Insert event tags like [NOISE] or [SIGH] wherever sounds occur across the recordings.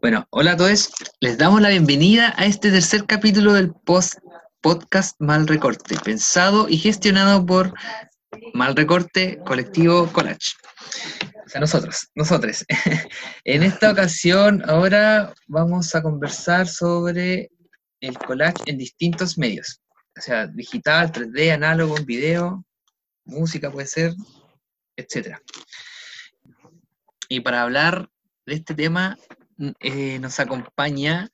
Bueno, hola a todos. Les damos la bienvenida a este tercer capítulo del post podcast Mal Recorte, pensado y gestionado por Mal Recorte Colectivo Collage. O sea, nosotros, nosotros. [LAUGHS] en esta ocasión, ahora vamos a conversar sobre el collage en distintos medios. O sea, digital, 3D, análogo, video, música puede ser, etc. Y para hablar de este tema eh, nos acompaña,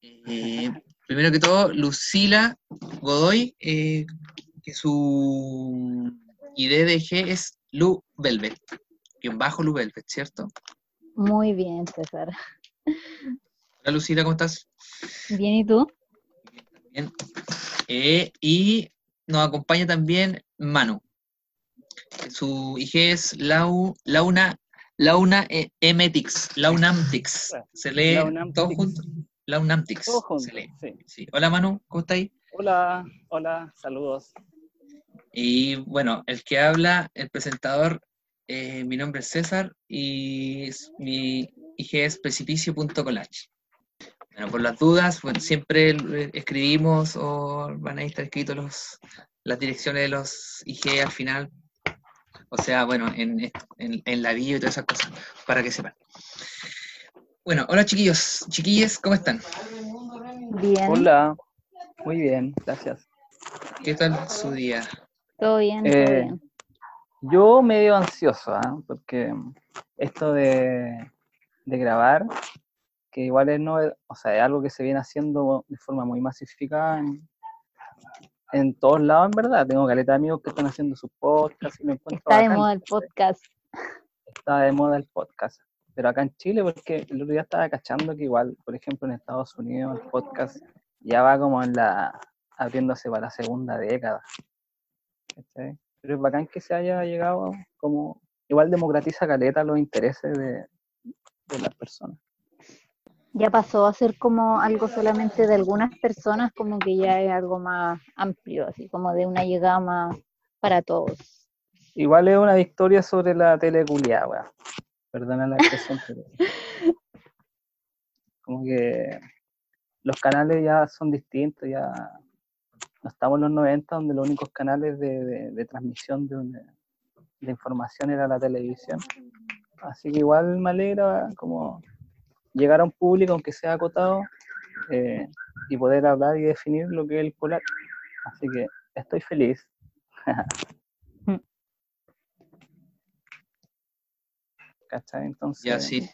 eh, primero que todo, Lucila Godoy, eh, que su IDDG es Lu Velvet, un bajo Lu Velvet, ¿cierto? Muy bien, César. Hola Lucila, ¿cómo estás? Bien, ¿y tú? Bien. y nos acompaña también Manu. Su IG es Lau, Launa, Launa eh, Emetix, Launamtix. Se lee todo junto. Launamtix. se lee. Sí. Hola Manu, ¿cómo estáis? Hola, hola, saludos. Y bueno, el que habla, el presentador, eh, mi nombre es César y mi IG es precipicio.collage. Bueno, por las dudas, siempre escribimos o van a estar escritos los, las direcciones de los IG al final o sea, bueno, en, la bio y todas esas cosas, para que sepan. Bueno, hola chiquillos, chiquillas, ¿cómo están? Bien. Hola, muy bien, gracias. ¿Qué tal su día? Todo bien, todo eh, bien. Yo medio ansioso, ¿ah? porque esto de, de, grabar, que igual es, no, o sea, es algo que se viene haciendo de forma muy masificada en, en todos lados, en verdad. Tengo caleta de amigos que están haciendo sus podcasts y me encuentro. Está de moda el podcast. Está de moda el podcast. Pero acá en Chile, porque el otro día estaba cachando que igual, por ejemplo, en Estados Unidos el podcast ya va como en la. abriéndose para la segunda década. Pero es bacán que se haya llegado como. Igual democratiza caleta los intereses de, de las personas ya pasó a ser como algo solamente de algunas personas, como que ya es algo más amplio, así como de una llegada más para todos. Igual es una victoria sobre la teleculia, weón. Perdona la expresión, [LAUGHS] pero... Como que los canales ya son distintos, ya no estamos en los 90 donde los únicos canales de, transmisión de, de información era la televisión. Así que igual me alegra como llegar a un público, aunque sea acotado, eh, y poder hablar y definir lo que es el polar. Así que estoy feliz. [LAUGHS] ¿Cachai? Entonces. Ya, sí.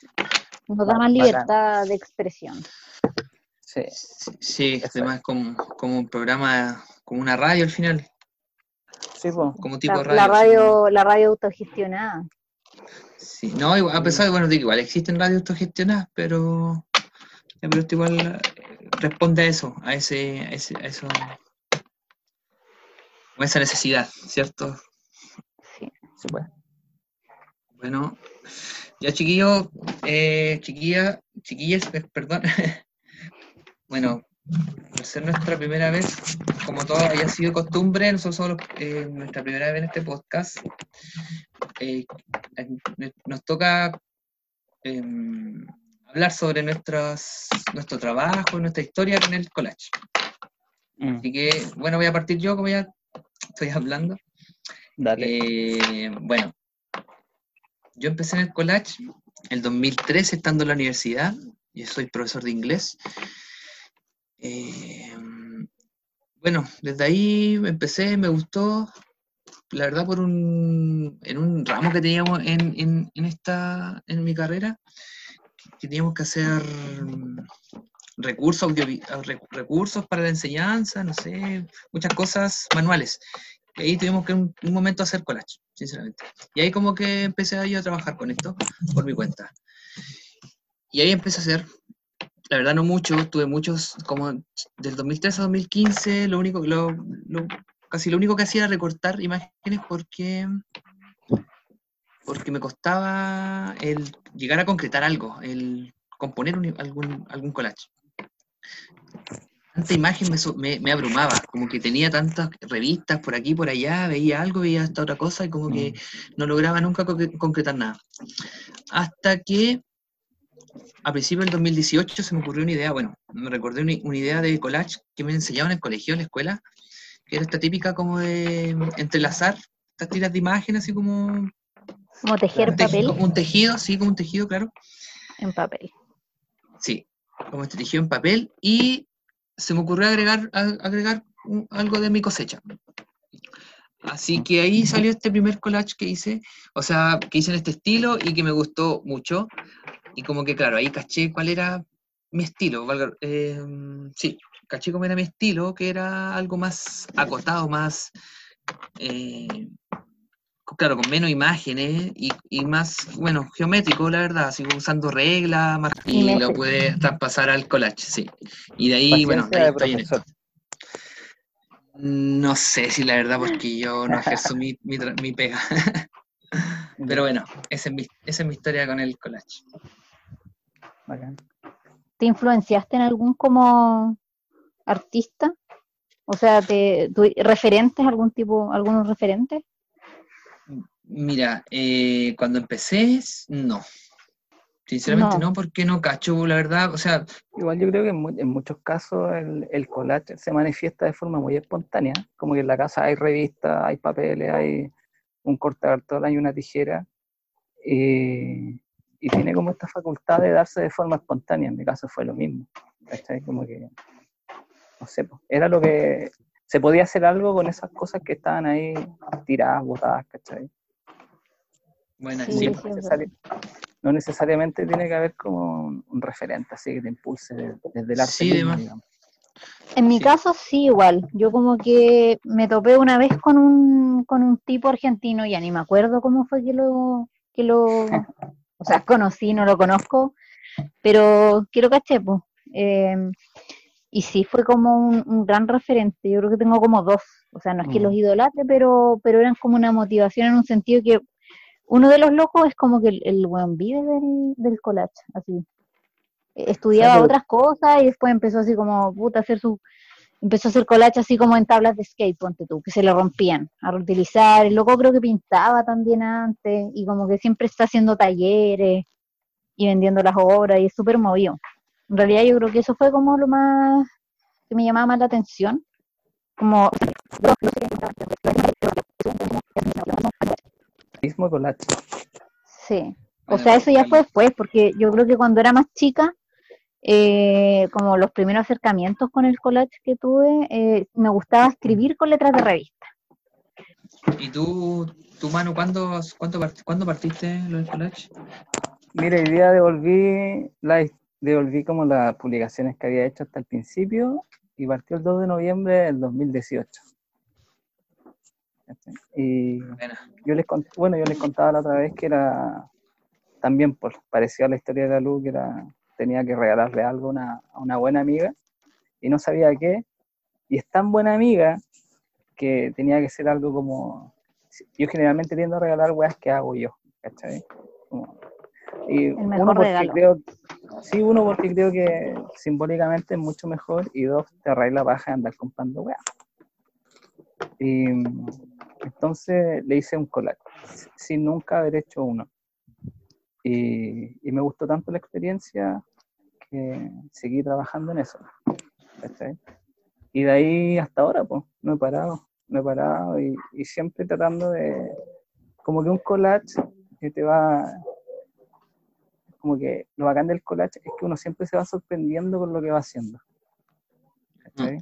Nos da más libertad de expresión. Sí, sí, además es como, como un programa, como una radio al final. Sí, pues. Como tipo radio. La radio, la radio autogestionada. Sí, no, a pesar de, bueno, digo, igual existen radios autogestionadas, pero, pero esto igual eh, responde a eso, a ese, a ese, a eso, a esa necesidad, ¿cierto? Sí. Bueno, ya chiquillo, eh, chiquilla, chiquillas, perdón. [LAUGHS] bueno, por ser nuestra primera vez, como todo haya sido costumbre, nosotros somos eh, nuestra primera vez en este podcast. Eh, nos toca em, hablar sobre nuestro trabajo, nuestra historia con el collage. Mm. Así que, bueno, voy a partir yo, como ya estoy hablando. Eh, bueno, yo empecé en el collage el 2003 estando en la universidad. Yo soy profesor de inglés. Eh, bueno, desde ahí empecé, me gustó, la verdad, por un, en un ramo que teníamos en, esta, en mi carrera, que teníamos que hacer recursos, recursos para la enseñanza, no sé, muchas cosas manuales. Y ahí tuvimos que un, un momento hacer collage, sinceramente. Y ahí como que empecé yo a trabajar con esto por mi cuenta. Y ahí empecé a hacer la verdad no mucho, tuve muchos, como del 2003 a 2015, lo único, lo, casi lo único que hacía era recortar imágenes porque, porque me costaba el llegar a concretar algo, el componer algún, algún collage. tanta imagen me, me- me abrumaba, como que tenía tantas revistas por aquí, por allá, veía algo, veía esta otra cosa y como que no lograba nunca concretar nada. Hasta que a principios del 2018 se me ocurrió una idea, bueno, me recordé una, una idea de collage que me enseñaban en el colegio, en la escuela, que era esta típica como de entrelazar estas tiras de imágenes, así como Como tejer un, papel como un tejido, sí, como un tejido, claro. en papel. Sí, como este tejido en papel y se me ocurrió agregar, agregar un- algo de mi cosecha. Así que ahí salió este primer collage que hice, o sea, que hice en este estilo y que me gustó mucho. Y como que, claro, ahí caché cuál era mi estilo. eh, sí, caché cómo era mi estilo, que era algo más acotado, más, eh, claro, con menos imágenes y, y más, bueno, geométrico, la verdad, así como usando reglas, y lo pude traspasar al collage, sí. Y de ahí, bueno, ahí estoy en esto. No sé si la verdad, porque yo no ejerzo mi, mi, tra- mi pega. [LAUGHS] Pero bueno, esa es, mi, esa es mi historia con el collage. Bacán. ¿Te influenciaste en algún como artista? O sea, te, tu- referentes, algún tipo, algunos referentes? Mira, eh, cuando empecé, no. Sinceramente No. no. porque no cacho, la verdad. O sea, Igual yo creo que en, mu- en muchos casos el, el collage se manifiesta de forma muy espontánea, como que en la casa hay revistas, hay papeles, hay un cortacartón, hay una tijera, y, y tiene como esta facultad de darse de forma espontánea, en mi caso fue lo mismo, ¿cachai? Como que, no sé, po, era lo que, se podía hacer algo con esas cosas que estaban ahí tiradas, botadas, ¿cachai? bueno, Sí, sí, no, necesari- no necesariamente tiene que haber como un, un referente así que te impulse de- desde el arte Sí, mismo, digamos. En mi Sí. caso sí, igual. Yo como que me topé una vez con un, con un tipo argentino, ya ni me acuerdo cómo fue que lo, que lo, [LAUGHS] o sea, conocí, no lo conozco, pero que lo caché, pues. Em, y sí fue como un, un gran referente. Yo creo que tengo como dos. O sea, no es que Mm. los idolatre, pero, pero eran como una motivación en un sentido que uno de los locos es como que el, el buen vive del, del collage, así. Estudiaba otras cosas y después empezó así como, puta, a hacer su, empezó a hacer collage así como en tablas de skate, ponte tú, que se le rompían, a reutilizar. El loco creo que pintaba también antes y como que siempre está haciendo talleres y vendiendo las obras y es súper movido. En realidad yo creo que eso fue como lo más que me llamaba más la atención. Como. Sí. O sea, eso ya fue después, porque yo creo que cuando era más chica, eh, como los primeros acercamientos con el collage que tuve, eh, me gustaba escribir con letras de revista. ¿Y tú, tu mano, cuándo, cuándo, part- cuándo partiste lo del collage? Mira, hoy día devolví, la, devolví como las publicaciones que había hecho hasta el principio y partió el 2 de noviembre del 2018. ¿Cachai? Y yo les cont- bueno, yo les contaba la otra vez que era también por parecido a la historia de la luz, que era, tenía que regalarle algo a una, a una buena amiga y no sabía qué. Y es tan buena amiga que tenía que ser algo como. Yo generalmente tiendo a regalar weas que hago yo, ¿cachai? Como- y El mejor uno porque regalo. creo, sí, uno porque creo que simbólicamente es mucho mejor y dos, te arregla baja de andar comprando weas. Y entonces le hice un collage, sin nunca haber hecho uno. Y, y me gustó tanto la experiencia que seguí trabajando en eso. ¿cachai? Y de ahí hasta ahora, pues, no he parado, no he parado y, y siempre tratando de, como que un collage que te va, como que lo bacán del collage es que uno siempre se va sorprendiendo con lo que va haciendo. ¿cachai?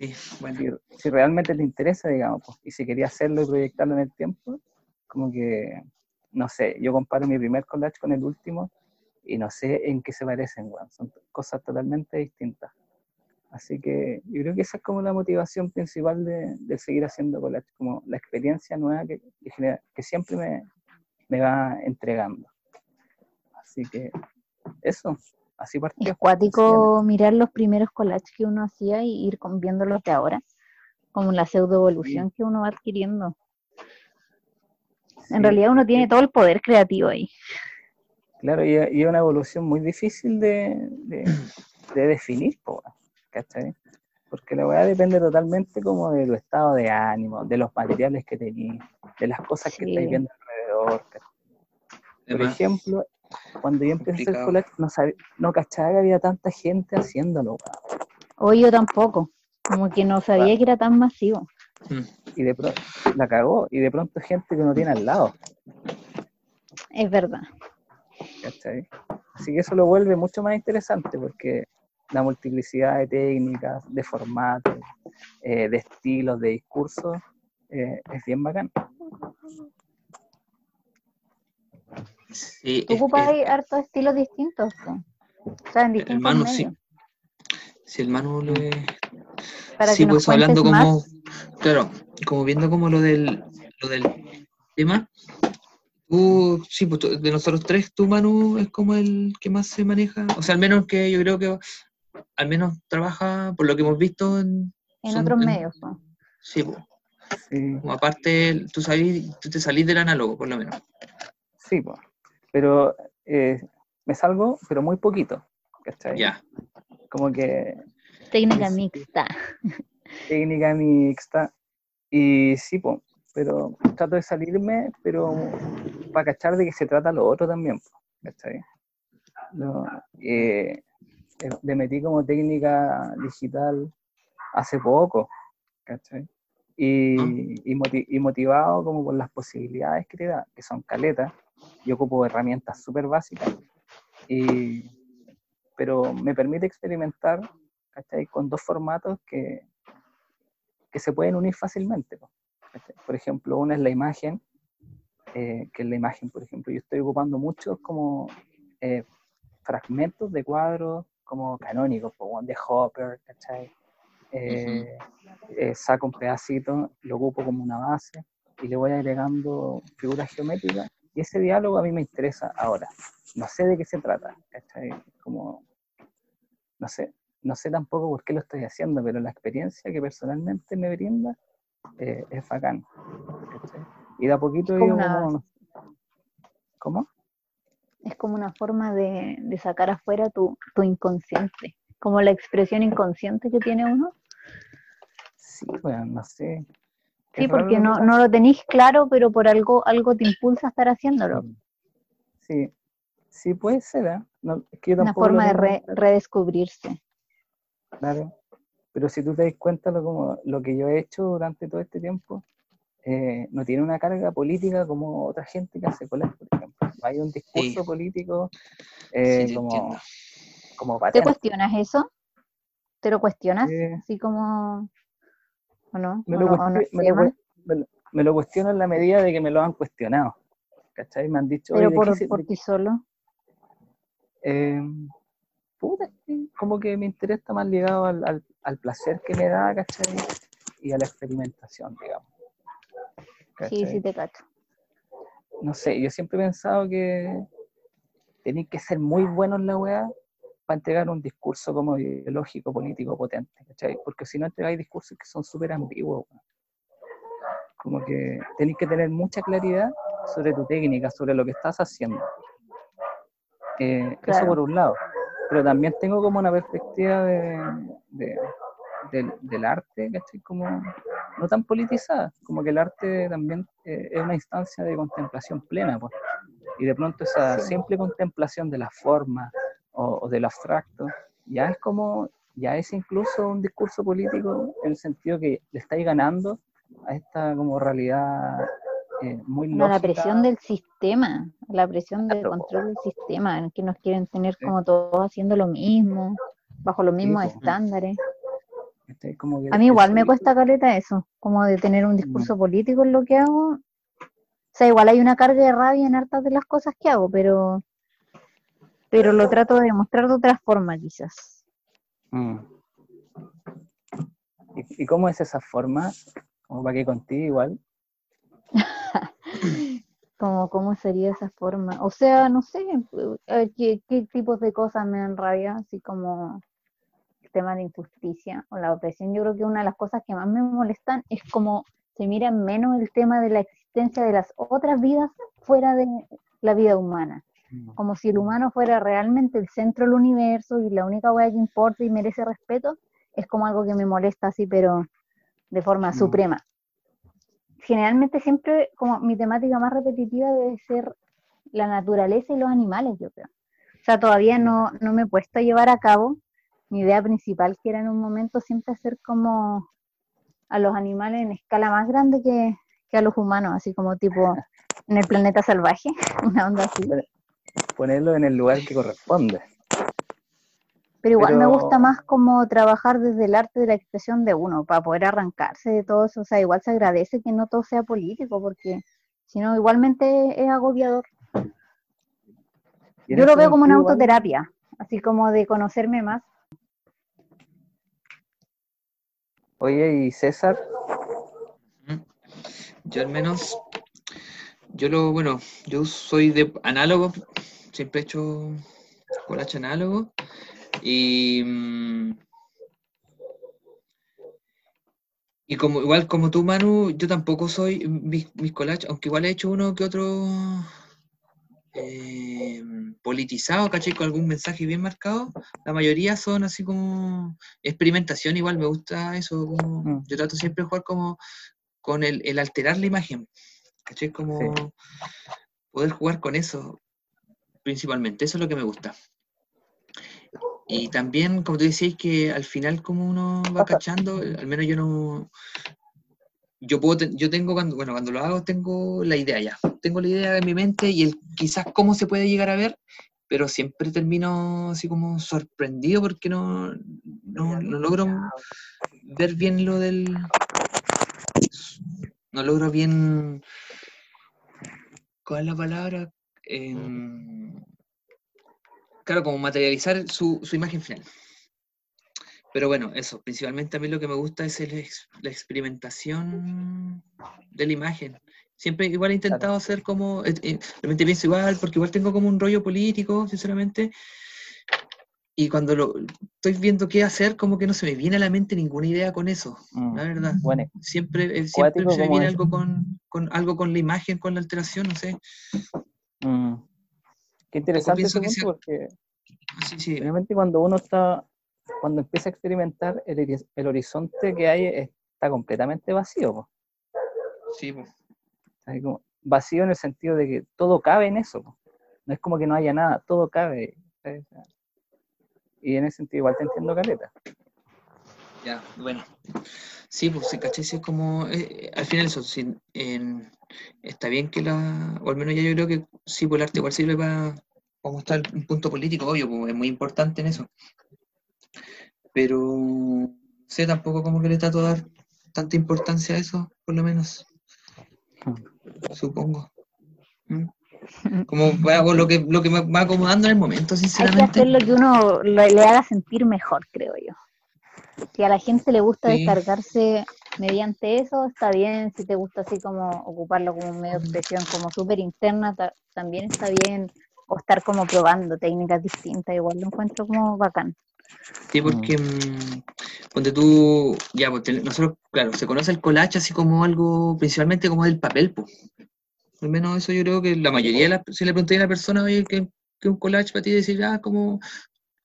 Sí, bueno. si, si realmente te interesa, digamos, pues, y si quería hacerlo y proyectarlo en el tiempo, como que, no sé, yo comparo mi primer collage con el último y no sé en qué se parecen, weón, son cosas totalmente distintas. Así que yo creo que esa es como la motivación principal de, de seguir haciendo collage, como la experiencia nueva que, que, siempre me, me va entregando. Así que eso, así partió. Es cuático mirar los primeros collages que uno hacía y ir con- viendo los de ahora, como la pseudoevolución que uno va adquiriendo. En realidad uno tiene todo el poder creativo ahí. Claro, y, es una evolución muy difícil de, de, de definir, ¿cachai? Porque la weá depende totalmente como de tu estado de ánimo, de los materiales que tenés, de las cosas que estáis viendo alrededor. Por Además, ejemplo, cuando yo empecé a hacer complicado. collage, no, sabía, no cachaba que había tanta gente haciéndolo. Hoy yo tampoco. Como que no sabía que era tan masivo. Y de pronto la cagó, y de pronto gente que no tiene al lado, Es verdad. ¿cachai? Así que eso lo vuelve mucho más interesante porque la multiplicidad de técnicas, de formatos, eh, de estilos, de discursos, eh, es bien bacán. sí, Tú es- ocupas es- ahí hartos estilos distintos. po. O sea, en distintos Manu, medios. sí. Si el Manu le, Para sí, que nos pues hablando como, más. claro, como viendo como lo del, lo del tema, tú, sí, pues tú- de nosotros tres, tú, Manu, es como el que más se maneja, o sea, al menos que yo creo que al menos trabaja, por lo que hemos visto, en, En son- otros en- medios. sí, pues, Sí, como aparte, tú, salís, tú te salís del análogo, por lo menos. sí, po. pero eh, me salgo, pero muy poquito, ¿cachai? Ya, Como que Técnica Sí. mixta. técnica mixta, y sí, po, pero trato de salirme, pero para cachar de que se trata lo otro también, po, ¿cachai? Lo- eh, eh, le metí como técnica digital hace poco, ¿cachai? Y, y, moti- y motivado como por las posibilidades que te da, que son caletas, yo ocupo herramientas súper básicas, y, pero me permite experimentar, ¿cachai? Con dos formatos que, que se pueden unir fácilmente. ¿cachai? Por ejemplo, una es la imagen, eh, que es la imagen, por ejemplo, yo estoy ocupando muchos como eh, fragmentos de cuadros como canónicos, weón, de Hopper, ¿cachai? Eh, saco un pedacito, lo ocupo como una base y le voy agregando figuras geométricas y ese diálogo a mí me interesa ahora. No sé de qué se trata, ¿cachai? Como, no sé, no sé tampoco por qué lo estoy haciendo, pero la experiencia que personalmente me brinda eh, es bacán. ¿cachai? Y de a poquito Es como digo una- como- ¿Cómo? Es como una forma de, de sacar afuera tu, tu inconsciente. Como la expresión inconsciente que tiene uno. Sí, bueno, no sé. Sí, Es porque no, no lo tenéis claro, pero por algo, algo te impulsa a estar haciéndolo. Sí, sí puede ser, ¿eh? No, es que yo Una forma de re- redescubrirse. Claro. Pero si tú te das cuenta, lo, como, lo que yo he hecho durante todo este tiempo eh, no tiene una carga política como otra gente que hace colas, por ejemplo. Hay un discurso Sí. político eh, como, como ¿Te cuestionas eso? ¿Te lo cuestionas? Eh, Así como... ¿O no? me, ¿O lo no, o no cuestio- me, se lo, llama? cue- me lo- me lo cuestiono en la medida de que me lo han cuestionado. ¿Cachai? Me han dicho, Pero ¿de qué por, por solo. Puta, como que mi interés está más ligado al, al- al placer que me da, ¿cachai? Y a la experimentación, digamos. Sí, ¿cachai? sí te cacho. No sé, yo siempre he pensado que tenéis que ser muy buenos en la weá para entregar un discurso como ideológico, político, potente, ¿cachai? Porque si no entregáis discursos que son súper ambiguos, weón. Como que tenéis que tener mucha claridad sobre tu técnica, sobre lo que estás haciendo. Eh, Eso por un lado. Pero también tengo como una perspectiva de, de- del, del arte, ¿cachai? Como no tan politizada, como que el arte también eh, es una instancia de contemplación plena, pues. Y de pronto esa simple contemplación de la forma o, o del abstracto, ya es como, ya es incluso un discurso político en el sentido que le estáis ganando a esta como realidad eh, muy No, la lógica. presión del sistema, la presión del control del sistema, en que nos quieren tener Sí. como todos haciendo lo mismo, bajo los mismos po. estándares. ¿cachai? Como que A mí igual me cuesta caleta eso, como de tener un discurso político en lo que hago. O sea, igual hay una carga de rabia en hartas de las cosas que hago, pero, pero lo trato de demostrar de otra forma quizás. Mm. ¿Y, y cómo es esa forma? Como para que contigo igual. Como, ¿Cómo sería esa forma? O sea, no sé, ¿qué, qué tipos de cosas me dan rabia? Así como el tema de injusticia o la opresión. Yo creo que una de las cosas que más me molestan es como se mira menos el tema de la existencia de las otras vidas fuera de la vida humana. Como si el humano fuera realmente el centro del universo y la única weá que importa y merece respeto es como algo que me molesta así, pero de forma Mm. suprema. Generalmente siempre como mi temática más repetitiva debe ser la naturaleza y los animales, yo creo. O sea, todavía no, no me he puesto a llevar a cabo mi idea principal, que era en un momento siempre hacer como a los animales en escala más grande que, que a los humanos, así como tipo en el planeta salvaje, [LAUGHS] una onda así. Ponerlo en el lugar que corresponde. Pero igual me gusta más como trabajar desde el arte de la expresión de uno, para poder arrancarse de todo eso. O sea, igual se agradece que no todo sea político, porque si no, igualmente es agobiador. Yo lo veo como una sentido, igual, autoterapia, así como de conocerme más. Oye, y César, Ujú. Yo al menos, yo lo, bueno, yo soy de análogo, siempre he hecho collage análogo y, y como igual como tú, Manu, yo tampoco soy mis, mis collages, aunque igual he hecho uno que otro eh, politizado, ¿cachai? Con algún mensaje bien marcado, la mayoría son así como experimentación, igual me gusta eso, como- Mm. yo trato siempre de jugar como con el, el alterar la imagen, ¿cachai? Como poder jugar con eso, principalmente, eso es lo que me gusta. Y también, como tú decías, que al final como uno va cachando, al menos yo no... Yo puedo, yo tengo cuando, bueno, cuando lo hago tengo la idea ya, tengo la idea en mi mente y el quizás cómo se puede llegar a ver, pero siempre termino así como sorprendido porque no, no, no logro ver bien lo del... No logro bien... ¿Cuál es la palabra? Em, claro, como materializar su, su imagen final. Pero bueno, eso, principalmente a mí lo que me gusta es el la experimentación de la imagen. Siempre igual he intentado hacer como, eh, eh, realmente pienso igual, porque igual tengo como un rollo político, sinceramente, y cuando lo estoy viendo qué hacer, como que no se me viene a la mente ninguna idea con eso, mm, la verdad. bueno, Siempre, eh, siempre se me viene eso. algo con, con algo con la imagen, con la alteración, no sé. mm, qué interesante sea- porque Sí, sí. realmente cuando uno está, cuando empieza a experimentar, el, el horizonte que hay está completamente vacío. po. Sí, po. Como vacío en el sentido de que todo cabe en eso. po. No es como que no haya nada, todo cabe. ¿sabes? Y en ese sentido igual te entiendo, Caleta. Ya, bueno. Sí, pues sí, caché, sí, es como, eh, al final eso, sí, está bien que la, o al menos ya yo creo que sí, pues el arte igual sirve para, para mostrar un punto político, obvio, pues es muy importante en eso. Pero, sé, tampoco como que le trato de dar tanta importancia a eso, por lo menos, supongo. ¿Mm? Como hago lo que, lo que me va acomodando en el momento, Hay que sinceramente. hacer lo que uno lo- le haga sentir mejor, creo yo. Si a la gente le gusta Sí. descargarse mediante eso, está bien. Si te gusta así como ocuparlo como un medio de expresión como súper interna, ta- también está bien. O estar como probando técnicas distintas, igual lo encuentro como bacán. Sí, porque mm, ponte tú, ya, pues, te- nosotros, claro, se conoce el collage así como algo, principalmente como del papel, pues. Al menos eso yo creo que la mayoría de las, si le pregunté a la persona, oye, ¿qué, qué un collage para ti? Decir, ah, como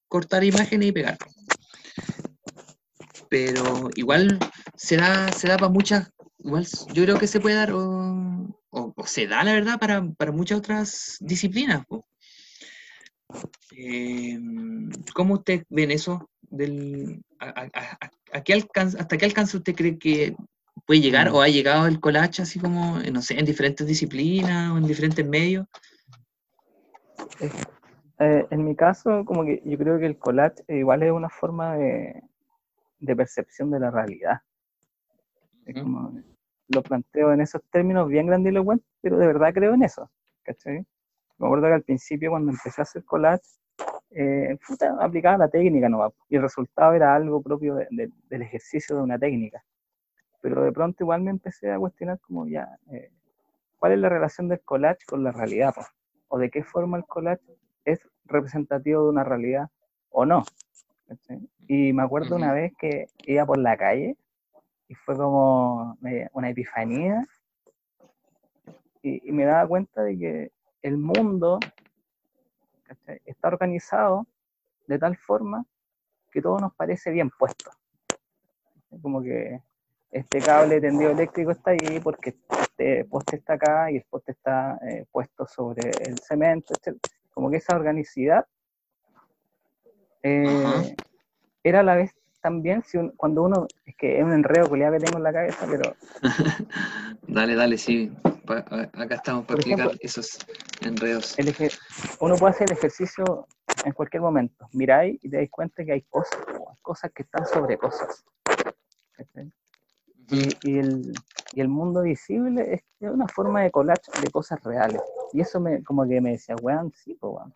cortar imágenes y pegar. Pero igual se da, se da para muchas, igual yo creo que se puede dar, o, o- o se da, la verdad, para, para muchas otras disciplinas, po. Eh, ¿Cómo ustedes ven eso? Del, a, a- a- a qué alcance, ¿Hasta qué alcance usted cree que puede llegar Mm. o ha llegado el collage así como, eh, no sé, en diferentes disciplinas o en diferentes medios? Eh, en mi caso, como que yo creo que el collage igual es una forma de, de percepción de la realidad. Es como, lo planteo en esos términos bien grandilocuentes, pero de verdad creo en eso. ¿cachai? Me acuerdo que al principio cuando empecé a hacer collage, eh, puta, aplicaba la técnica nomás, y el resultado era algo propio de- de- del ejercicio de una técnica. Pero de pronto igual me empecé a cuestionar como ya, eh, ¿cuál es la relación del collage con la realidad? po? ¿O de qué forma el collage es representativo de una realidad o no? ¿cachai? Y me acuerdo una vez que iba por la calle y fue como eh, una epifanía y, y me daba cuenta de que el mundo ¿cachai? está organizado de tal forma que todo nos parece bien puesto. Como que este cable tendido eléctrico está ahí porque este poste está acá y el poste está eh, puesto sobre el cemento, etc. Como que esa organicidad eh, era a la vez también, si un- cuando uno, es que es un enredo culiado que tengo en la cabeza, pero [LAUGHS] Dale, dale, sí. Pa- acá estamos para explicar ejemplo, esos enredos. el uno puede hacer el ejercicio en cualquier momento. Miráis y te dais cuenta que hay cosas, cosas que están sobre cosas. Ujú. y, el, y el mundo visible es, una forma de collage de cosas reales. Y eso me, como que me decía, weón, sí, pues, weón.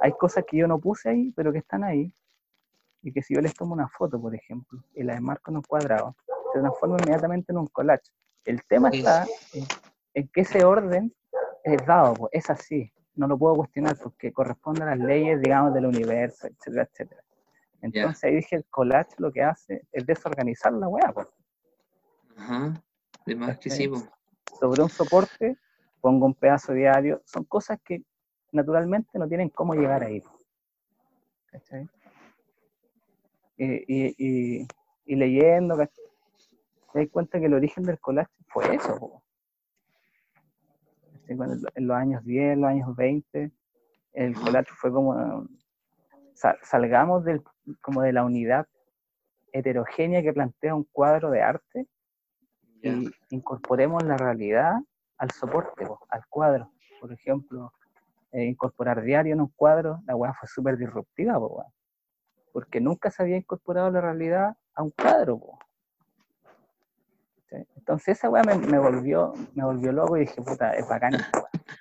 Hay cosas que yo no puse ahí, pero que están ahí. Y que si yo les tomo una foto, por ejemplo, y las enmarco en un cuadrado, se transforma inmediatamente en un collage. El tema está en, en que ese orden es dado, pues, es así. No lo puedo cuestionar porque corresponde a las leyes, digamos, del universo, etcétera, etcétera. Entonces ahí dije, el collage lo que hace es desorganizar la weá, pues. Ajá. De más que sí, sobre un soporte, pongo un pedazo diario, son cosas que naturalmente no tienen cómo llegar ahí. ¿cachai? Y, y- y- y leyendo, ¿cachai? te das cuenta que el origen del collage fue eso. po. Cuando En los años 10, los años 20, el collage fue como, sa- salgamos del, como de la unidad heterogénea que plantea un cuadro de arte Ya. y incorporemos la realidad al soporte, po, al cuadro. Por ejemplo, eh, incorporar diario en un cuadro, la weá fue súper disruptiva, po, porque nunca se había incorporado la realidad a un cuadro. po. ¿Sí? Entonces esa weá me, me volvió, me volvió loco y dije, puta, es bacán,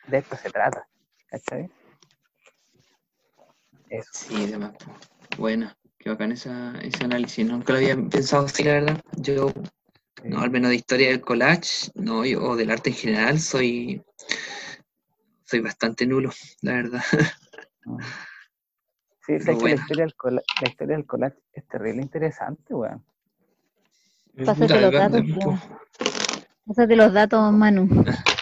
de esto se trata. ¿Cachai? Eso. Sí, de más. po. Bueno, qué bacán esa, ese análisis. Nunca lo había pensado así, la verdad. Yo, no, al menos de historia del collage, no, yo, o del arte en general, soy, soy bastante nulo, la verdad. Mm. [LAUGHS] Sí, sé que la historia, del colla- la historia del collage es terrible interesante, weón. Pásate los datos. Pásate los datos, Manu. [LAUGHS]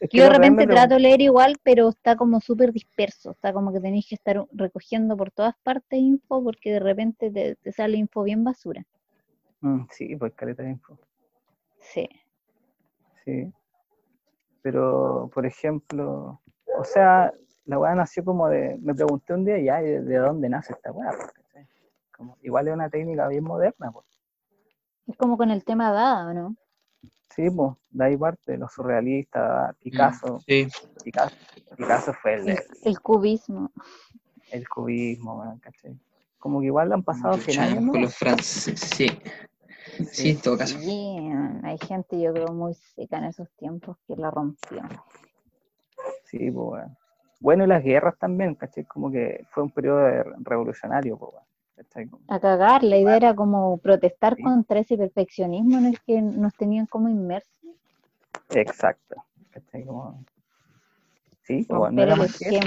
Es que Yo de repente trato de leer igual, pero está como súper disperso. Está como que tenéis que estar recogiendo por todas partes info porque de repente te, te sale info bien basura. Mm, sí, pues caleta de info. Sí. Sí. Pero, por ejemplo, o sea, la weá nació como de. Me pregunté un día ya, ¿y ¿de, de dónde nace esta weá? igual es una técnica bien moderna, pues. Es como con el tema dada, ¿o ¿no? Sí, pues, de ahí parte, los surrealistas, Picasso. Sí, Picasso, Picasso fue el, El, el cubismo. el cubismo, ¿cachai? Como que igual han pasado 100 luchaban años, ¿no? con los franceses, sí. Sí, en todo caso. Bien, Hay gente, yo creo, muy seca en esos tiempos que la rompió. Sí, pues. Bueno, y las guerras también, ¿cachai? Como que fue un periodo revolucionario, pues, A cagar, la idea era como protestar Sí. contra ese perfeccionismo en el que nos tenían como inmersos. Exacto. ¿cachai? Como... Sí, no era que.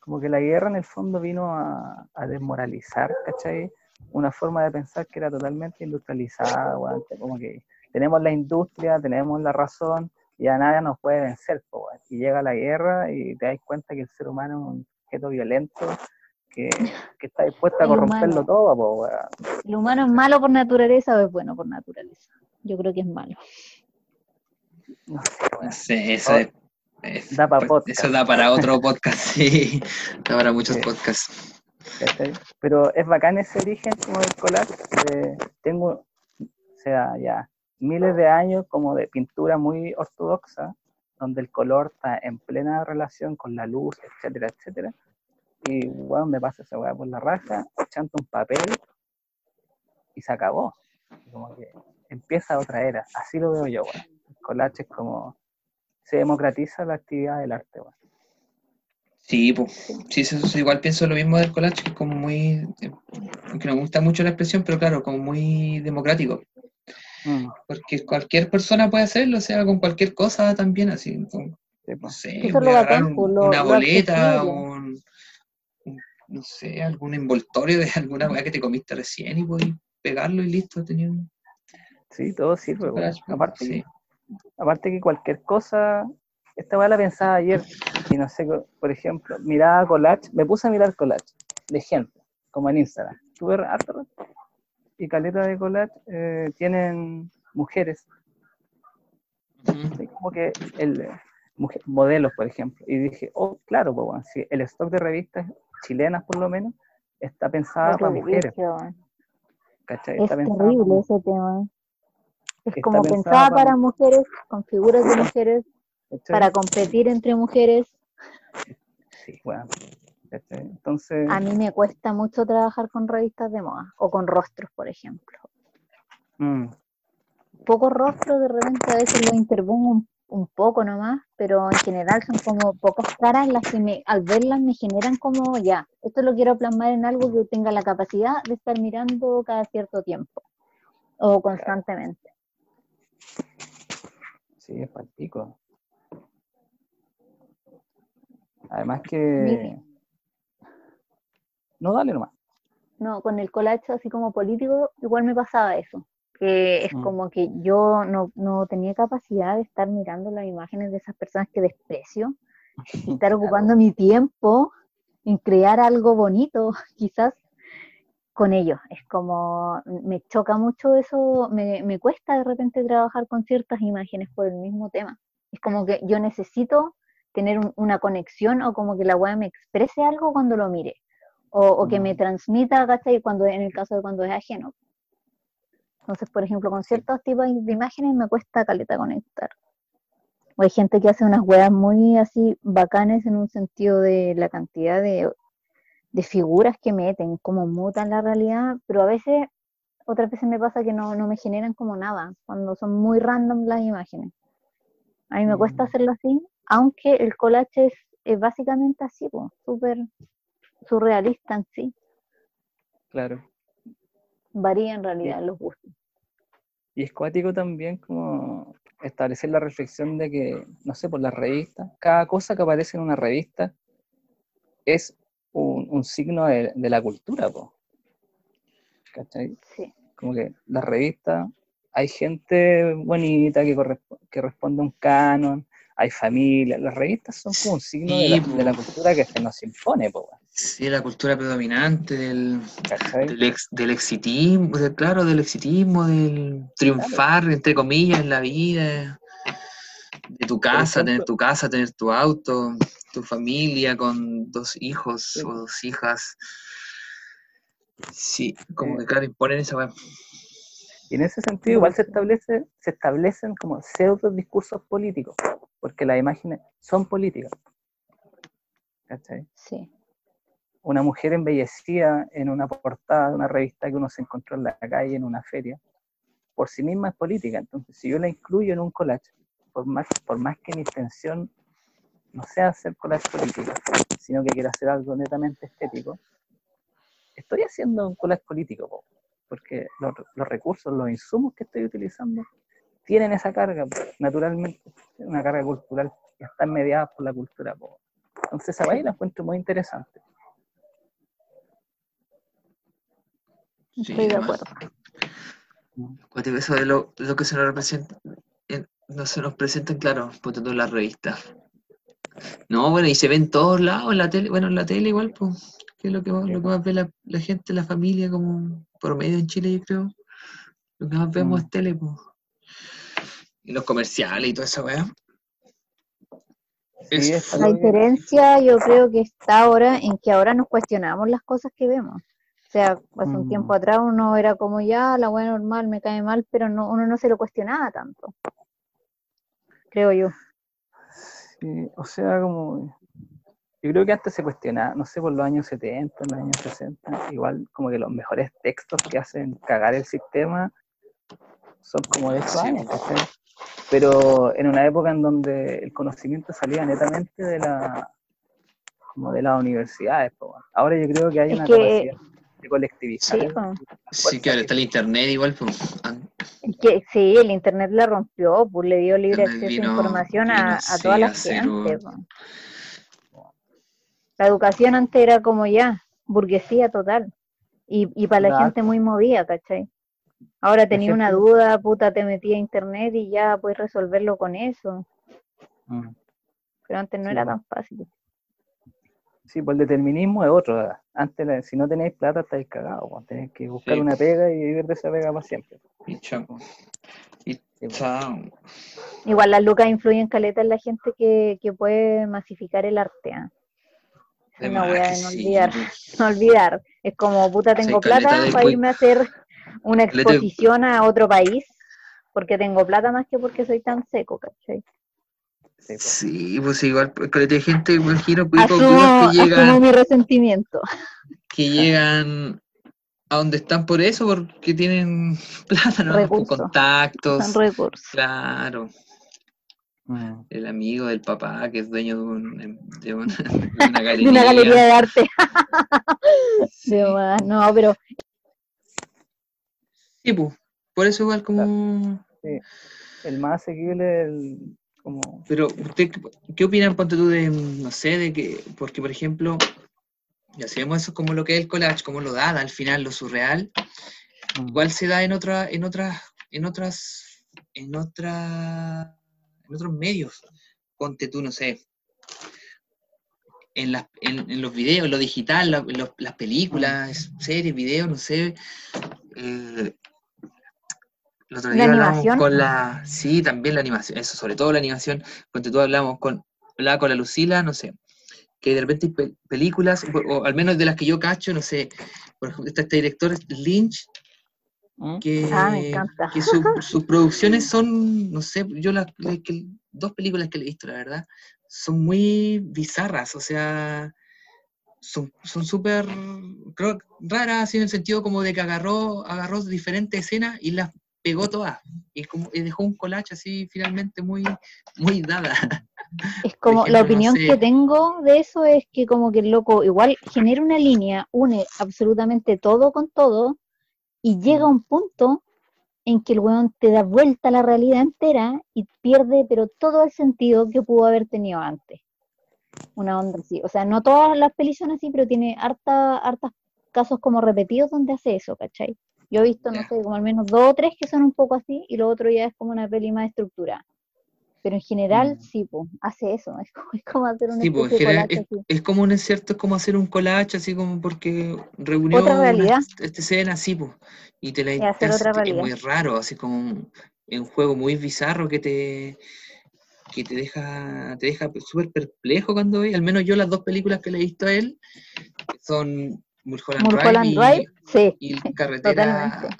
Como que la guerra en el fondo vino a, a desmoralizar, ¿cachai? Una forma de pensar que era totalmente industrializada, como que tenemos la industria, tenemos la razón, y ya nada nos puede vencer. Y llega la guerra y te das cuenta que el ser humano es un objeto violento que, que está dispuesto a El corromperlo humano. todo, po. ¿El humano es malo por naturaleza o es bueno por naturaleza? Yo creo que es malo. No sé, weón. No sé, eso Oh, es- es- da pa' pues, podcast. Eso da para otro podcast, sí. [LAUGHS] Da para muchos Sí. podcasts. Pero es bacán ese origen como del collage. tengo, o sea, ya miles de años como de pintura muy ortodoxa, donde el color está en plena relación con la luz, etcétera, etcétera. Y bueno, me pasa esa weá por la raja, chanto un papel y se acabó. Como que empieza otra era. Así lo veo yo, weón. El collage es como se democratiza la actividad del arte, weón. Sí, pues. Sí, eso- eso igual pienso lo mismo del collage, que es como muy. eh, Aunque no me gusta mucho la expresión, pero claro, como muy democrático. Mm, Porque cualquier persona puede hacerlo, o sea, con cualquier cosa también, así. con- sí, no sé, agarrar bacán, un- lo- una boleta, accesible. No sé, algún envoltorio de [LAUGHS] alguna weá que te comiste recién y voy pegarlo y listo, tenía un Sí, todo sirve, pues, Aparte, sí. aparte que cualquier cosa, esta weá la pensaba ayer, y no sé, por ejemplo, miraba collage, me puse a mirar collage de gente, como en Instagram. Tuve harto y caleta de collage eh, tienen mujeres. Como que el, eh, mujer- modelos, por ejemplo. Y dije, oh, claro, pues, bueno, si el stock de revistas chilenas, por lo menos, está pensada para mujeres. Es terrible ese tema. Es Está como pensada para- para mujeres, con figuras de mujeres, ¿cachai? para competir entre mujeres. Sí, bueno, ¿cachai? Entonces, A mí me cuesta mucho trabajar con revistas de moda o con rostros, por ejemplo. mm, Pocos rostros, de repente a veces los interpongo un, un poco nomás, pero en general son como pocas caras las que me, al verlas me generan como ya, esto lo quiero plasmar en algo que tenga la capacidad de estar mirando cada cierto tiempo o constantemente. sí, es palpico. Además que... No, dale nomás. No, con el collage así como político, igual me pasaba eso, que es Mm. como que yo no, no tenía capacidad de estar mirando las imágenes de esas personas que desprecio, [LAUGHS] y estar ocupando mi tiempo en crear algo bonito, [LAUGHS] quizás con ellos. Es como, me choca mucho eso, me, me cuesta de repente trabajar con ciertas imágenes por el mismo tema. Es como que yo necesito tener un- una conexión o como que la web me exprese algo cuando lo mire. O, o que me Mm. transmita, ¿cachai? Cuando, en el caso de cuando es ajeno. Entonces, por ejemplo, con ciertos tipos de imágenes me cuesta caleta conectar. O hay gente que hace unas weas muy así bacanes en un sentido de la cantidad de, de figuras que meten, cómo mutan la realidad, pero a veces, otras veces me pasa que no, no me generan como nada, cuando son muy random las imágenes. A mí me cuesta Mm. hacerlo así, aunque el collage es, es básicamente así, súper surrealista en sí. Claro. Varía en realidad los gustos. Y es cuático también como establecer la reflexión de que, no sé, por las revistas, cada cosa que aparece en una revista es un, un signo de, de la cultura, po. ¿Cachai? Sí. Como que las revistas, hay gente bonita que, corresp- que responde a un canon, hay familia, las revistas son como un signo de, la, de la cultura que se nos impone, po, Sí, la cultura predominante del, del, ex- del exitismo, de- claro, del exitismo, del triunfar, entre comillas, en la vida, de tu casa, tener tu casa, tener tu auto, tu familia con dos hijos Sí. o dos hijas. Sí, como Eh, que claro, imponen esa weá. Y en ese sentido igual se establece, se establecen como pseudo discursos políticos, porque las imágenes son políticas. ¿Cachai? Sí. Una mujer embellecida en una portada de una revista que uno se encontró en la calle, en una feria, por sí misma es política. Entonces, si yo la incluyo en un collage, por más, por más que mi intención no sea hacer collage político, sino que quiera hacer algo netamente estético, estoy haciendo un collage político, po, porque los, los recursos, los insumos que estoy utilizando tienen esa carga, naturalmente, una carga cultural que están mediadas por la cultura. Entonces, esa vaina la encuentro muy interesante. Sí, Estoy de acuerdo. cuático, eso de lo, lo que se nos representa, en- no se nos presentan, claro, ponte tú en las revistas. No, bueno, y se ve en todos lados, en la tele, bueno, en la tele igual, pues, que es lo que más, lo que más ve la, la gente, la familia, como promedio en Chile, yo creo. Lo que más vemos Mm. es tele, pues. Y los comerciales y toda esa weá. Sí, La diferencia yo creo que está ahora en que ahora nos cuestionamos las cosas que vemos. O sea, hace un Mm. tiempo atrás uno era como ya, la buena normal me cae mal, pero no, uno no se lo cuestionaba tanto. Creo yo. Sí, o sea, como. Yo creo que antes se cuestionaba, no sé, por los años 70, en los años 60, igual como que los mejores textos que hacen cagar el sistema son como de estos Sí. años, ¿cachai? Pero en una época en donde el conocimiento salía netamente de la como de las universidades. Ahora yo creo que hay Es una que- capacidad de colectivizar. Sí, la claro, que- está el internet igual, pues. Es que sí, el internet la rompió, pues le dio libre Internet acceso vino- a información vino, a, a sí, toda a la hacer gente. po. La educación antes era como ya, burguesía total. Y, y para la gente muy movida, ¿cachai? Ahora tenía una duda, puta, te metí a internet y ya puedes resolverlo con eso. Mm. Pero antes no Sí, era tan fácil. Sí, pues el determinismo es otro. Antes, si no tenéis plata, estáis cagados. pues, Tenéis que buscar Sí. una pega y vivir de esa pega para siempre. Y chao. Y Sí, pues. chao. Igual las lucas influyen caleta en la gente que, que puede masificar el arte. ¿ah? De wea que de no olvidar. [LAUGHS] No olvidar. Es como, puta, tengo plata de para irme a hacer una exposición a otro país, porque tengo plata más que porque soy tan seco, ¿cachai? Sí, pues. Sí, pues igual, caleta de gente, imagino, pues, Asumo, que asumo llegan, mi resentimiento. que llegan a donde están por eso, porque tienen [LAUGHS] plata, ¿no? Contactos. Son recursos. Claro, el amigo del papá que es dueño de, un- de una, de una [LAUGHS] De galería. una galería de arte. [LAUGHS] Sí. De más. No, pero Sí, pues, por eso igual como... El más asequible, el, como. Pero, ¿usted qué- opinan, ponte tú, de, no sé, de que, porque, por ejemplo, ya sabemos eso como lo que es el collage, como lo da al final, lo surreal, mm, igual se da en otra, en otras, en otras, en otra, en otros medios. Ponte tú, no sé, en, las, en, en los videos, lo digital, la- los- las películas, series, videos, no sé. eh, el otro ¿La día hablamos animación? con la. Sí, también la animación, eso, sobre todo la animación. Ponte tú hablamos con, hablaba con la Lucila, no sé, que de repente hay pe- películas, o, o al menos de las que yo cacho, no sé, por ejemplo, está este director Lynch, mm, que, Ah, me encanta. que su- sus producciones son, no sé, yo las, las que- dos películas que le he visto, la verdad, son muy bizarras, o sea, son son súper creo, raras, así en el sentido como de que agarró, agarró diferentes escenas y las pegó todas, y, como, y dejó un collage así finalmente muy, muy dada. Es como, ejemplo, la no opinión sé. que tengo de eso es que como que el loco igual genera una línea, une absolutamente todo con todo y llega a un punto en que el weón te da vuelta a la realidad entera y pierde pero todo el sentido que pudo haber tenido antes. Una onda así. O sea, no todas las pelis son así, pero tiene harta, hartas casos como repetidos donde hace eso, ¿cachai? Yo he visto, no sé, como al menos dos o tres que son un poco así y lo otro ya es como una peli más estructurada. Pero en general, Mm. sí, po, hace eso. [LAUGHS] Es como, es como hacer una Sí, pues, de general- collage es, así. es como un cierto, es como hacer un collage, así como porque reunió Otra una realidad. est- esta escena, sí, pues, y te la Y hacer otra es muy raro, así como un, un juego muy bizarro que te que te deja te deja súper perplejo cuando ves, al menos yo las dos películas que le he visto a él son Mulholland Mulholland Drive Drive, sí, y, y [LAUGHS] Carretera totalmente.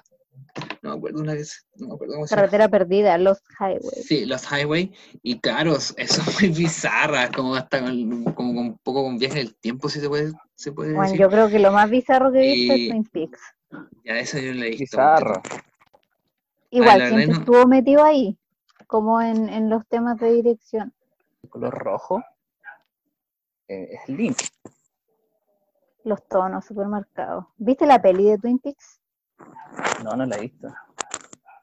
no me acuerdo una vez, no me acuerdo cómo se llama. Carretera perdida, Lost Highway. Sí, los highway, y claro, [LAUGHS] eso es muy bizarra, como hasta con, como con un poco con viaje en el tiempo, si se puede, se puede Bueno, decir. yo creo que lo más bizarro que he visto es Y- Twin Peaks. Ya eso yo le he visto. Bizarro. Igual, siempre no- estuvo metido ahí, como en, en los temas de dirección. El color rojo eh, es Link. Los tonos super marcados. ¿Viste la peli de Twin Peaks? No, no la he visto.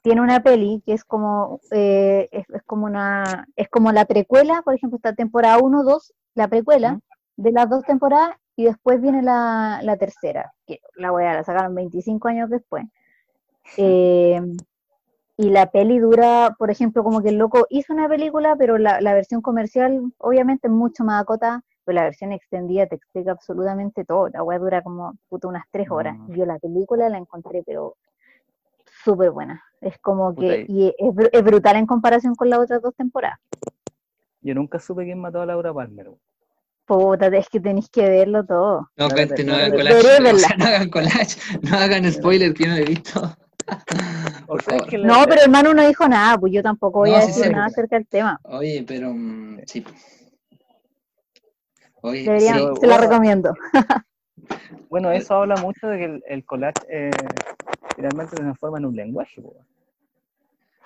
Tiene una peli que es como, eh, es, es como una, es como la precuela, por ejemplo, esta temporada 1, 2, la precuela de las dos temporadas, y después viene la, la tercera, que la weá la sacaron 25 años después. [LAUGHS] Eh, y la peli dura, por ejemplo, como que el loco hizo una película, pero la, la versión comercial obviamente es mucho más acotada, pero la versión extendida te explica absolutamente todo. La weá dura como puta, unas tres horas. Mm. Yo la película la encontré, pero súper buena. Es como Puta, que, y- y es, br- es brutal en comparación con las otras dos temporadas. Yo nunca supe quién mató a Laura Palmer. Puta, es que tenéis que verlo todo. No, No, cuente, no no, hagan collage. o sea, [LAUGHS] no hagan collage, no hagan spoiler que no he visto. [LAUGHS] Por favor. No, pero hermano no dijo nada, pues yo tampoco voy No, a decir nada acerca del tema. Oye, pero mm, sí. Oye, sí, se bueno, recomiendo. [LAUGHS] Bueno, eso habla mucho de que el, el collage eh, finalmente se transforma en un lenguaje.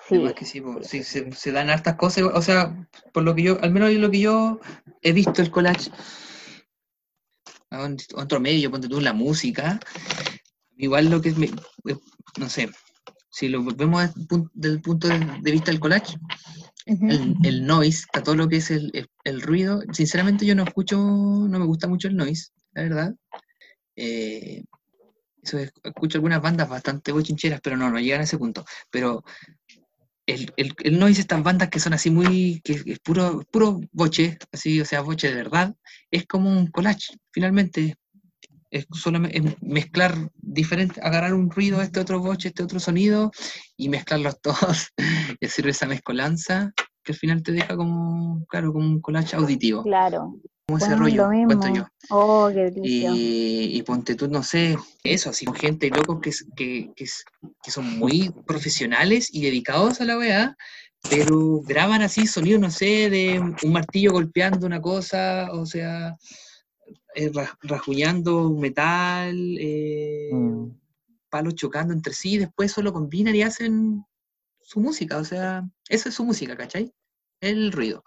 Sí, Además que sí, sí, se, se dan hartas cosas, o sea, por lo que yo, al menos lo que yo he visto el collage, otro medio, ponte tú en la música, igual lo que es, eh, no sé, si lo vemos desde el punto de vista del collage, El, noise, a todo lo que es el, el- ruido, sinceramente yo no escucho, no me gusta mucho el noise, la verdad. Eh, escucho algunas bandas bastante bochincheras, pero no, no llegan a ese punto. Pero el, el, el noise, estas bandas que son así muy, que es puro, puro boche, así, o sea, boche de verdad, es como un collage, finalmente. Es solamente es mezclar diferente, agarrar un ruido, este otro boche, este otro sonido, y mezclarlos [LAUGHS] todos, y hacer esa mezcolanza, que al final te deja como, claro, como un collage auditivo. Claro. Como ese Bueno, rollo, cuento yo. Oh, qué. Y, y ponte tú, no sé, eso, así con gente locos que, que, que, que son muy profesionales y dedicados a la weá, pero graban así sonidos, no sé, de un martillo golpeando una cosa, o sea, eh, ra- rajuñando un metal, eh, Mm. palos chocando entre sí, y después solo combinan y hacen su música, o sea, esa es su música, ¿cachai? El ruido.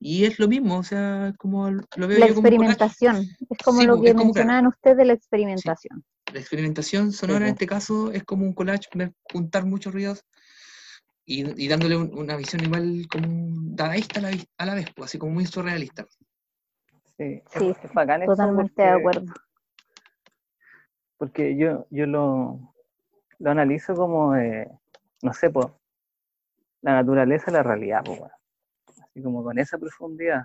Y es lo mismo, o sea, como lo veo La yo como experimentación. Es como Sí, lo que claro. mencionaban ustedes de la experimentación. La experimentación sonora en po. este caso es como un collage, me- juntar muchos ruidos y, y dándole un- una visión igual como dadaísta a la, a la vez, pues, así como muy surrealista. Sí, Sí, es bacán eso Totalmente de acuerdo. porque yo, yo lo, lo analizo como, eh, no sé, po, la naturaleza y la realidad, weón. así como con esa profundidad.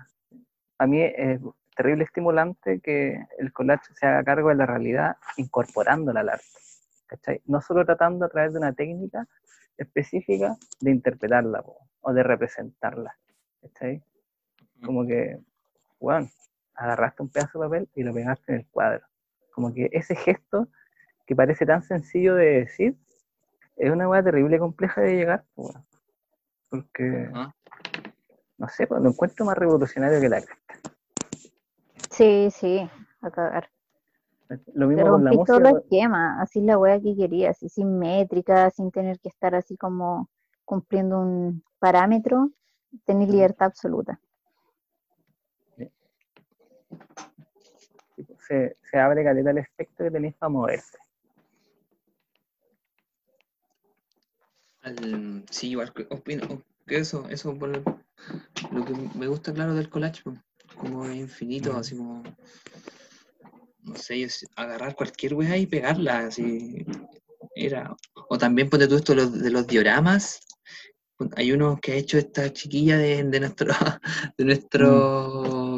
A mí es terrible estimulante que el collage se haga cargo de la realidad incorporándola al arte, ¿cachai? No solo tratando a través de una técnica específica de interpretarla po, o de representarla, ¿cachai? Como que, bueno, agarraste un pedazo de papel y lo pegaste en el cuadro. Como que ese gesto que parece tan sencillo de decir, es una weá terrible y compleja de llegar, porque, Ajá. no sé, pues, lo encuentro más revolucionario que la cresta. Sí, sí, a cagar. Lo mismo con la rompí todo música, el esquema, así la wea que querías, así sin métrica, sin tener que estar así como cumpliendo un parámetro, tenés libertad absoluta. Se, se abre caleta el espectro que tenéis para moverte. Al- sí, igual que opino que eso, eso por lo, lo que me gusta claro del collage, como es infinito, Mm. así como no sé, es agarrar cualquier weá y pegarla, así era. O también ponte tú esto de los, de los dioramas. Hay uno que ha hecho esta chiquilla de, de nuestro, [LAUGHS] de nuestro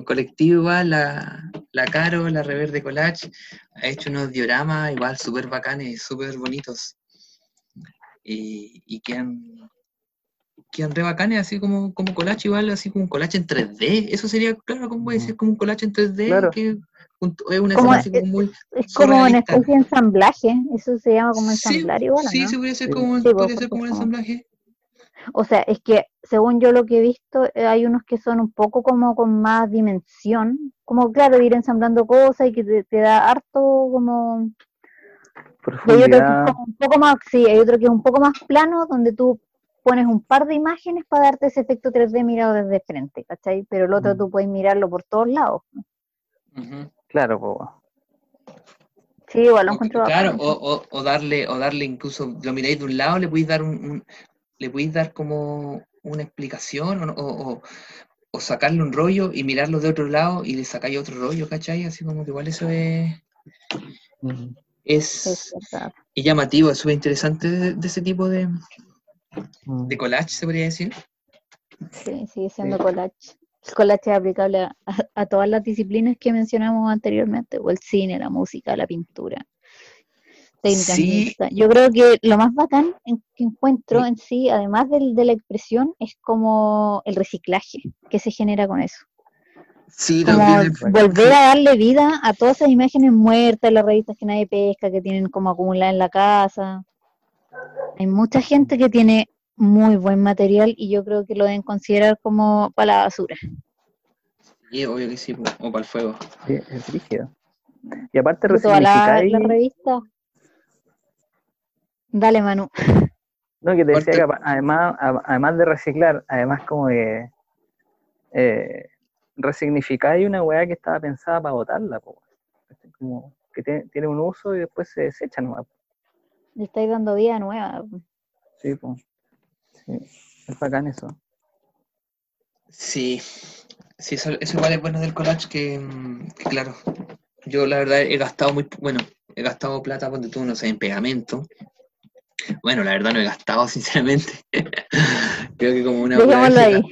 colectivo igual, la, la Caro, la Reverde Collage, ha hecho unos dioramas igual súper bacanes, súper bonitos. Y, y quedan, quedan re bacanes, así como, como collage igual, así como un collage en 3D. Eso sería, claro, como puede ser como un collage en 3D, Claro. que es una Como así como muy Es como una especie de ensamblaje, eso se llama como Sí, ensamblar igual, ¿o sí, ¿no? sí, podría ser Sí. como, Sí, podría ser porque como un como- ensamblaje. O sea, es que según yo lo que he visto, eh, hay unos que son un poco como con más dimensión, como claro, ir ensamblando cosas y que te, te da harto como... Y hay otro que es Profundidad, como un poco más, sí, hay otro que es un poco más plano, donde tú pones un par de imágenes para darte ese efecto 3D mirado desde frente, ¿cachai? Pero el otro Mm. tú puedes mirarlo por todos lados. Claro, po, Sí, igual lo O- encuentro claro, o, o- o darle, o darle incluso, lo miráis de un lado, le podéis dar un, un- le podéis dar como una explicación o, o- o- o sacarle un rollo y mirarlo de otro lado y le sacáis otro rollo, ¿cachai? Así como que igual eso es. Es es, llamativo, es súper interesante de, de ese tipo de, Mm. de collage, se podría decir. Sí, sigue siendo Sí. collage. El collage es aplicable a todas las disciplinas que mencionamos anteriormente, o el cine, la música, la pintura, técnicas Sí. mixtas. Yo creo que lo más bacán en- que encuentro Sí. en sí, además del- de la expresión, es como el reciclaje que se genera con eso. Sí, Como también. volver a darle vida a todas esas imágenes muertas, las revistas que nadie pesca, que tienen como acumuladas en la casa. Hay mucha gente que tiene muy buen material y yo creo que lo deben considerar como para la basura. Sí, obvio que sí, o para el fuego. Sí, es rígido. Y aparte las resignificáis, las revistas. Dale, Manu. no, que te decía que además, además de reciclar, además como de eh, resignificáis una weá que estaba pensada para botarla, po, como que tiene, tiene un uso y después se desecha nomás. Le estáis dando vida nueva. Sí, po. sí, es bacán eso. Sí, sí, eso, eso igual es bueno del collage que, que, claro, yo la verdad he gastado muy, bueno, he gastado plata, ponte tú, no sé, en pegamento. Bueno, la verdad no he gastado, [LAUGHS] sinceramente. Creo que como una que ahí.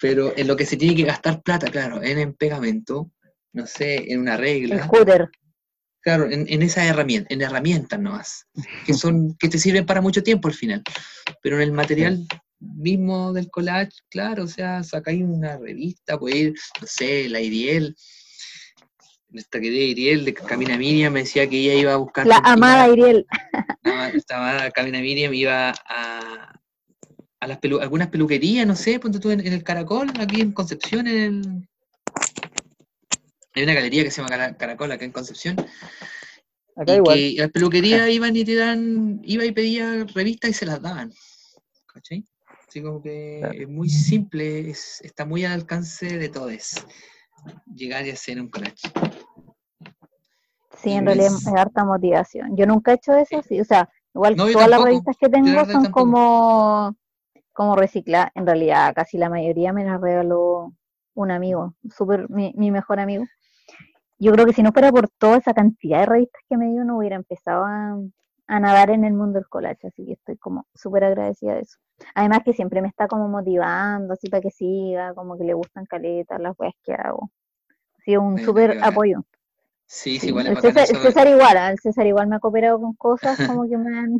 Pero en lo que se tiene que gastar plata, claro, en, en pegamento, no sé, en una El regla, scooter. claro, en, en esas herramientas, en herramientas nomás, que son, que te sirven para mucho tiempo al final. Pero en el material mismo del collage, claro, o sea, sacáis una revista, puede ir, no sé, la Iriel, esta querida Iriel de Camina Miriam me decía que ella iba a buscar La amada Iriel. estaba, estaba Camina Miriam, iba a, a las pelu- algunas peluquerías, no sé, ponte tú en, en el Caracol, aquí en Concepción, en el- hay una galería que se llama Cara- Caracol acá en Concepción, Acá y igual. que las peluquerías iban y te dan, iba y pedía revistas y se las daban, ¿cachai? Así como que Claro. es muy simple, es- está muy al alcance de todos llegar y hacer un collage. Sí, Y en realidad es- es harta motivación. Yo nunca he hecho eso, sí. O sea, igual No, todas las revistas que tengo son tampoco. como, como recicladas. En realidad, casi la mayoría me las regaló un amigo, súper mi, mi mejor amigo. Yo creo que si no fuera por toda esa cantidad de revistas que me dio, no hubiera empezado a, a nadar en el mundo del collage, así que estoy como súper agradecida de eso. Además que siempre me está como motivando, así para que siga, como que le gustan caletas, las weas que hago. Ha sido un Bueno, súper apoyo. Sí, sí, Sí, igual es el César, eso el de- César igual, ¿ah? el César igual me ha cooperado con cosas [LAUGHS] como que me han,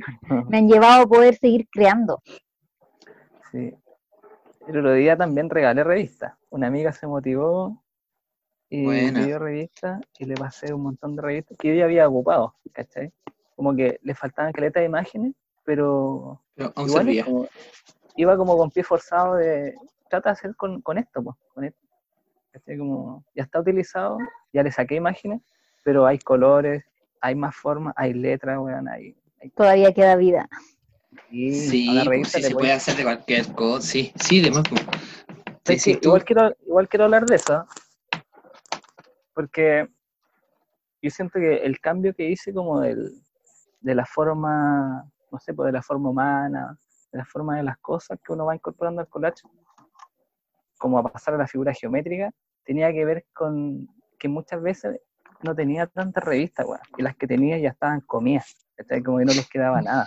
me han llevado a poder seguir creando. Sí. El otro día también regalé revistas. Una amiga se motivó y Buena. pidió revistas y le pasé un montón de revistas que yo ya había ocupado, ¿cachai? Como que le faltaban caletas de imágenes, pero pero aún igual es como- iba como con pie forzado de trata de hacer con, con esto, pues, con esto. ¿Cachai? Como ya está utilizado, ya le saqué imágenes, pero hay colores, hay más formas, hay letras, weón, hay, hay Todavía queda vida. y Sí, a la pues, revista sí, le se puede hacer de cualquier cosa, sí, sí, de más. pues. Sí, igual, quiero, igual quiero hablar de eso, porque yo siento que el cambio que hice como del, de la forma, no sé, pues de la forma humana, de la forma de las cosas que uno va incorporando al collage, como a pasar a la figura geométrica, tenía que ver con que muchas veces no tenía tantas revistas, weón, y las que tenía ya estaban comidas, como que no les quedaba nada.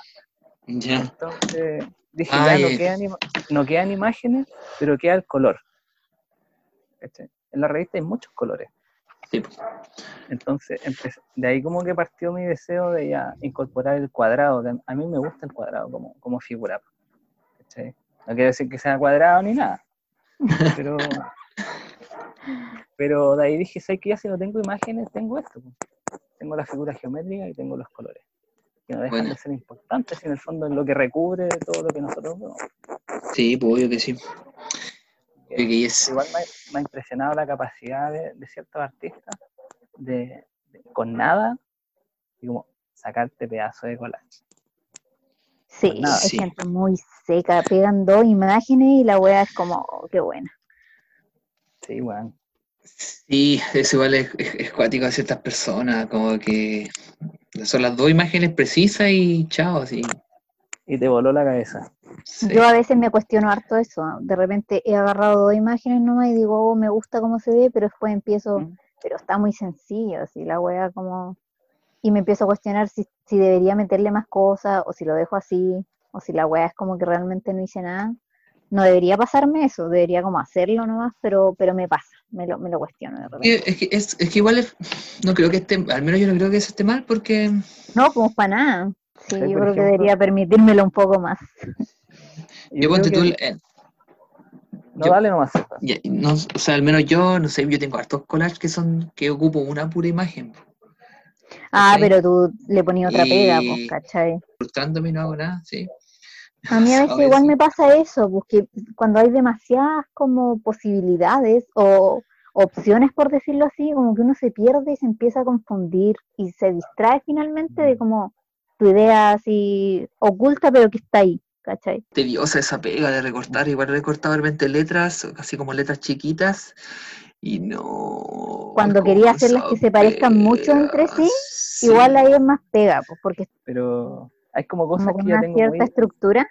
Ya, Entonces dije, Ay. ya no quedan, no quedan imágenes, pero queda el color. ¿cachai? En la revista hay muchos colores. Sí, pues. Entonces, empecé- de ahí como que partió mi deseo de ya incorporar el cuadrado. a mí me gusta el cuadrado como, como figura. No quiero decir que sea cuadrado ni nada. [LAUGHS] Pero, pero de ahí dije, ¿sabes que ya si no tengo imágenes, tengo esto? po. Tengo la figura geométrica y tengo los colores. Que no dejan Buena. de ser importantes, en el fondo es lo que recubre todo lo que nosotros vemos. Sí, pues obvio que sí. Que- Obvio que es- igual me, ha- me ha impresionado la capacidad de, de ciertos artistas de, de- con nada y como sacarte pedazos de collage. Sí, nada. Sí. gente muy seca, pegan dos imágenes y la wea es como, oh, qué buena. Sí, weón. Sí, eso igual es, es, es cuático a ciertas personas, como que son las dos imágenes precisas y chao, así. Y te voló la cabeza. Sí. Yo a veces me cuestiono harto eso. De repente he agarrado dos imágenes nomás y digo, oh, me gusta cómo se ve, pero después empiezo, Mm. pero está muy sencillo, así la wea como... Y me empiezo a cuestionar si, si debería meterle más cosas o si lo dejo así, o si la wea es como que realmente no hice nada. No debería pasarme eso, debería como hacerlo nomás, pero, pero me pasa, me lo, me lo cuestiono de repente. Es que, es, es que igual es- no creo que esté, al menos yo no creo que eso esté mal, porque No, pues para nada. Sí, yo creo que debería permitírmelo un poco más. Y [LAUGHS] yo ponte tú, que- eh, No, yo- dale nomás. ya, no, o sea, al menos yo, no sé, yo tengo hartos collages que son, que ocupo una pura imagen, Ah, ¿cachai? pero tú le ponías otra pega, pues, Y- ¿cachai? frustrándome y no hago nada, sí. A mí a [LAUGHS] veces igual sí. me pasa eso, porque cuando hay demasiadas como posibilidades o opciones, por decirlo así, como que uno se pierde y se empieza a confundir y se distrae finalmente de como tu idea así oculta, pero que está ahí, ¿cachai? tediosa esa pega de recortar, igual he recortado realmente letras, así como letras chiquitas, y no. Cuando quería hacerlas que se parezcan mucho entre sí, sí. Igual ahí es más pega, pues, porque Pero hay como cosas como que ya una tengo cierta muy, estructura.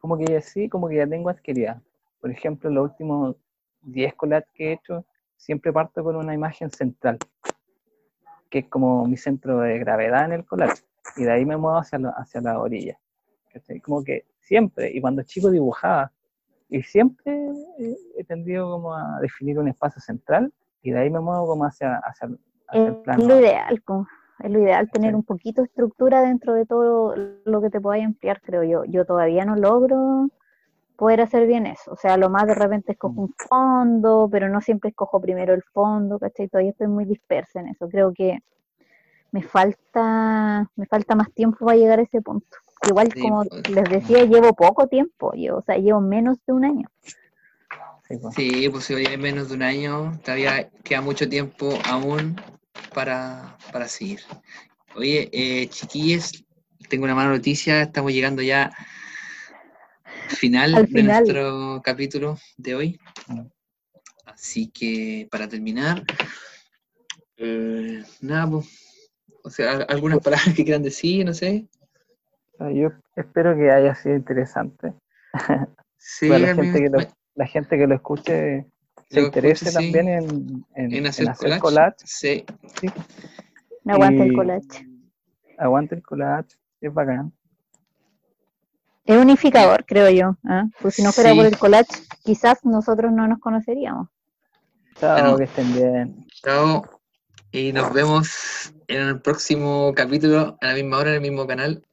como que ya sí, como que ya tengo adquiridas. Por ejemplo, los últimos 10 collages que he hecho, siempre parto con una imagen central, que es como mi centro de gravedad en el collage, y de ahí me muevo hacia la, hacia la orilla. ¿cachai? Como que siempre, y cuando chico dibujaba, y siempre eh, he tendido como a definir un espacio central, y de ahí me muevo como hacia, hacia, hacia el Es plano. lo ideal, es lo ideal tener Sí. un poquito de estructura dentro de todo lo que te podáis emplear, creo yo. Yo todavía no logro poder hacer bien eso. O sea, lo más de repente escojo un fondo, pero no siempre escojo primero el fondo, ¿cachai? Todavía estoy muy dispersa en eso. Creo que me falta, me falta más tiempo para llegar a ese punto. Igual, Sí, como pues. les decía, llevo poco tiempo, yo, o sea, llevo menos de un año. Sí, pues. Si hoy hay menos de un año, todavía queda mucho tiempo aún para, para seguir. Oye, eh, chiquillos, tengo una mala noticia, estamos llegando ya al final, Al de nuestro capítulo de hoy. Mm. Así que para terminar, eh, nada, pues, o sea, al- algunas palabras que quieran decir, no sé. Sea, Yo espero que haya sido interesante. Sí, Para la gente, que lo, la gente que lo escuche se Lo interese escuche, sí. también en, en- en en hacer, hacer collage. collage. Sí, No aguanta el collage. Aguante el collage, es bacán. Es unificador, creo yo. ¿ah? Pues si no fuera por Sí. el collage, quizás nosotros no nos conoceríamos. Chao, Bueno. que estén bien. chao. Y nos vemos en el próximo capítulo, a la misma hora, en el mismo canal.